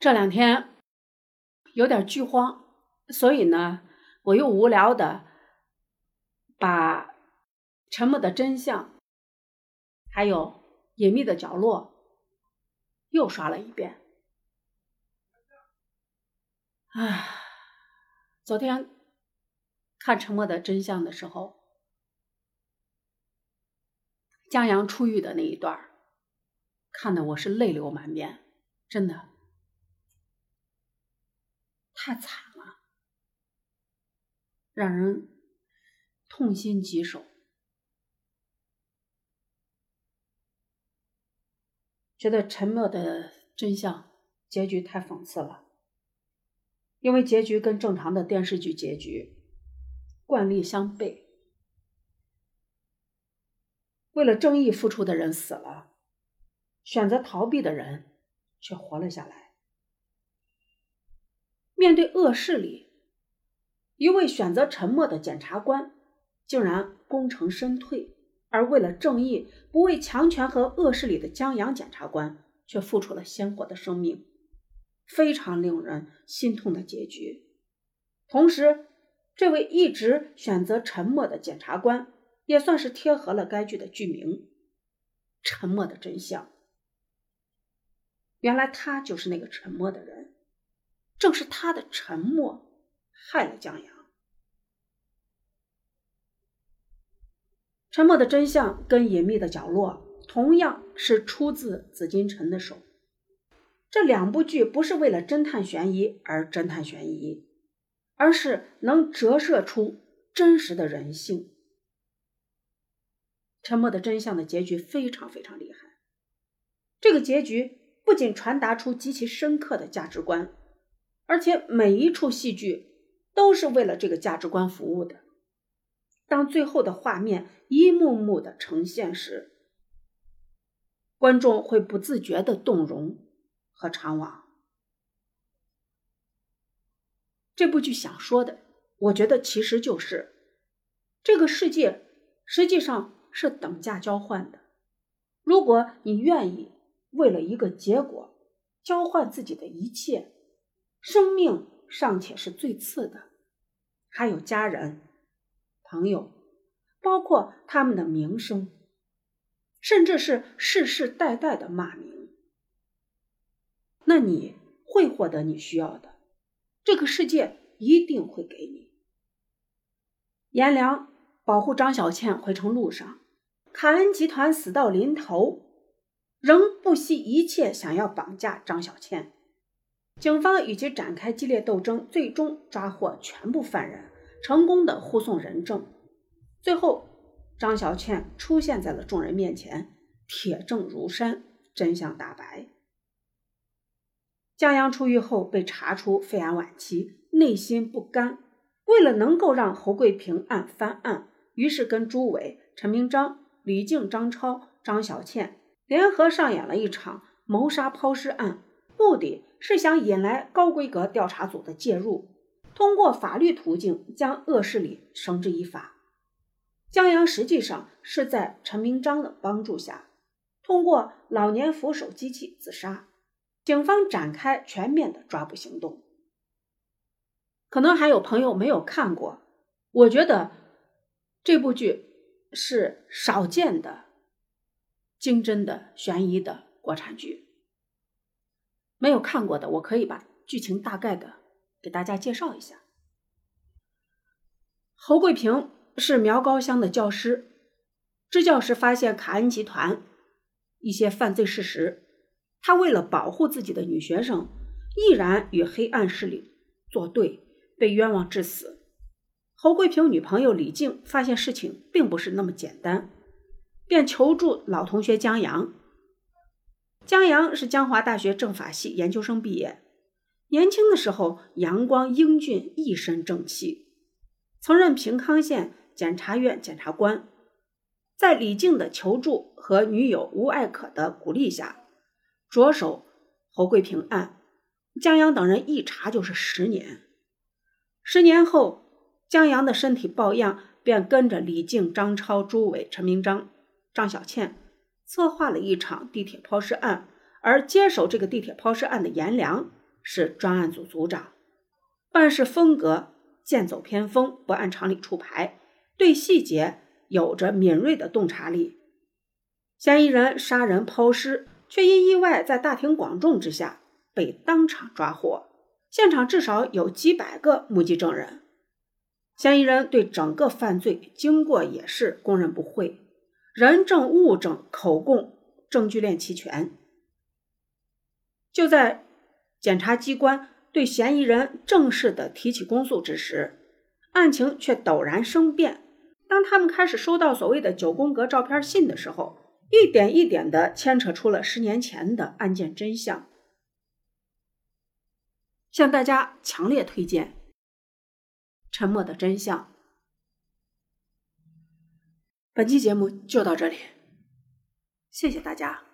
这两天有点剧荒，所以呢，我又无聊的把《沉默的真相》还有《隐秘的角落》又刷了一遍。啊，昨天看《沉默的真相》的时候，江阳出狱的那一段看的我是泪流满面，真的太惨了，让人痛心疾首，觉得《沉默的真相》结局太讽刺了。因为结局跟正常的电视剧结局惯例相悖，为了正义付出的人死了，选择逃避的人却活了下来。面对恶势力，一位选择沉默的检察官竟然功成身退，而为了正义不畏强权和恶势力的江阳检察官却付出了鲜活的生命。非常令人心痛的结局。同时，这位一直选择沉默的检察官，也算是贴合了该剧的剧名《沉默的真相》。原来他就是那个沉默的人，正是他的沉默害了江阳。《沉默的真相》跟《隐秘的角落》同样是出自紫金陈的手。这两部剧不是为了侦探悬疑而侦探悬疑，而是能折射出真实的人性。《沉默的真相》的结局非常非常厉害，这个结局不仅传达出极其深刻的价值观，而且每一处戏剧都是为了这个价值观服务的。当最后的画面一幕幕的呈现时，观众会不自觉的动容。和长往。这部剧想说的，我觉得其实就是这个世界实际上是等价交换的。如果你愿意为了一个结果交换自己的一切，生命尚且是最次的，还有家人、朋友，包括他们的名声，甚至是世世代代的骂名。那你会获得你需要的，这个世界一定会给你。颜良保护张小倩回城路上，卡恩集团死到临头，仍不惜一切想要绑架张小倩。警方与其展开激烈斗争，最终抓获全部犯人，成功的护送人证。最后，张小倩出现在了众人面前，铁证如山，真相大白。江阳出狱后被查出肺癌晚期，内心不甘。为了能够让侯桂平案翻案，于是跟朱伟、陈明章、李静、张超、张小倩联合上演了一场谋杀抛尸案，目的是想引来高规格调查组的介入，通过法律途径将恶势力绳之以法。江阳实际上是在陈明章的帮助下，通过老年扶手机器自杀。警方展开全面的抓捕行动。可能还有朋友没有看过，我觉得这部剧是少见的精真的悬疑的国产剧。没有看过的，我可以把剧情大概的给大家介绍一下。侯桂平是苗高乡的教师，支教时发现卡恩集团一些犯罪事实。他为了保护自己的女学生，毅然与黑暗势力作对，被冤枉致死。侯桂平女朋友李静发现事情并不是那么简单，便求助老同学江阳。江阳是江华大学政法系研究生毕业，年轻的时候阳光英俊，一身正气，曾任平康县检察院检察官。在李静的求助和女友吴爱可的鼓励下。着手侯桂平案，江阳等人一查就是十年。十年后，江阳的身体抱恙，便跟着李静、张超、朱伟、陈明章、张小倩，策划了一场地铁抛尸案。而接手这个地铁抛尸案的颜良，是专案组组长，办事风格剑走偏锋，不按常理出牌，对细节有着敏锐的洞察力。嫌疑人杀人抛尸，却因意外在大庭广众之下被当场抓获，现场至少有几百个目击证人。嫌疑人对整个犯罪经过也是供认不讳，人证物证口供证据链齐全。就在检察机关对嫌疑人正式的提起公诉之时，案情却陡然生变。当他们开始收到所谓的九宫格照片信的时候，一点一点的牵扯出了十年前的案件真相。向大家强烈推荐。沉默的真相。本期节目就到这里，谢谢大家。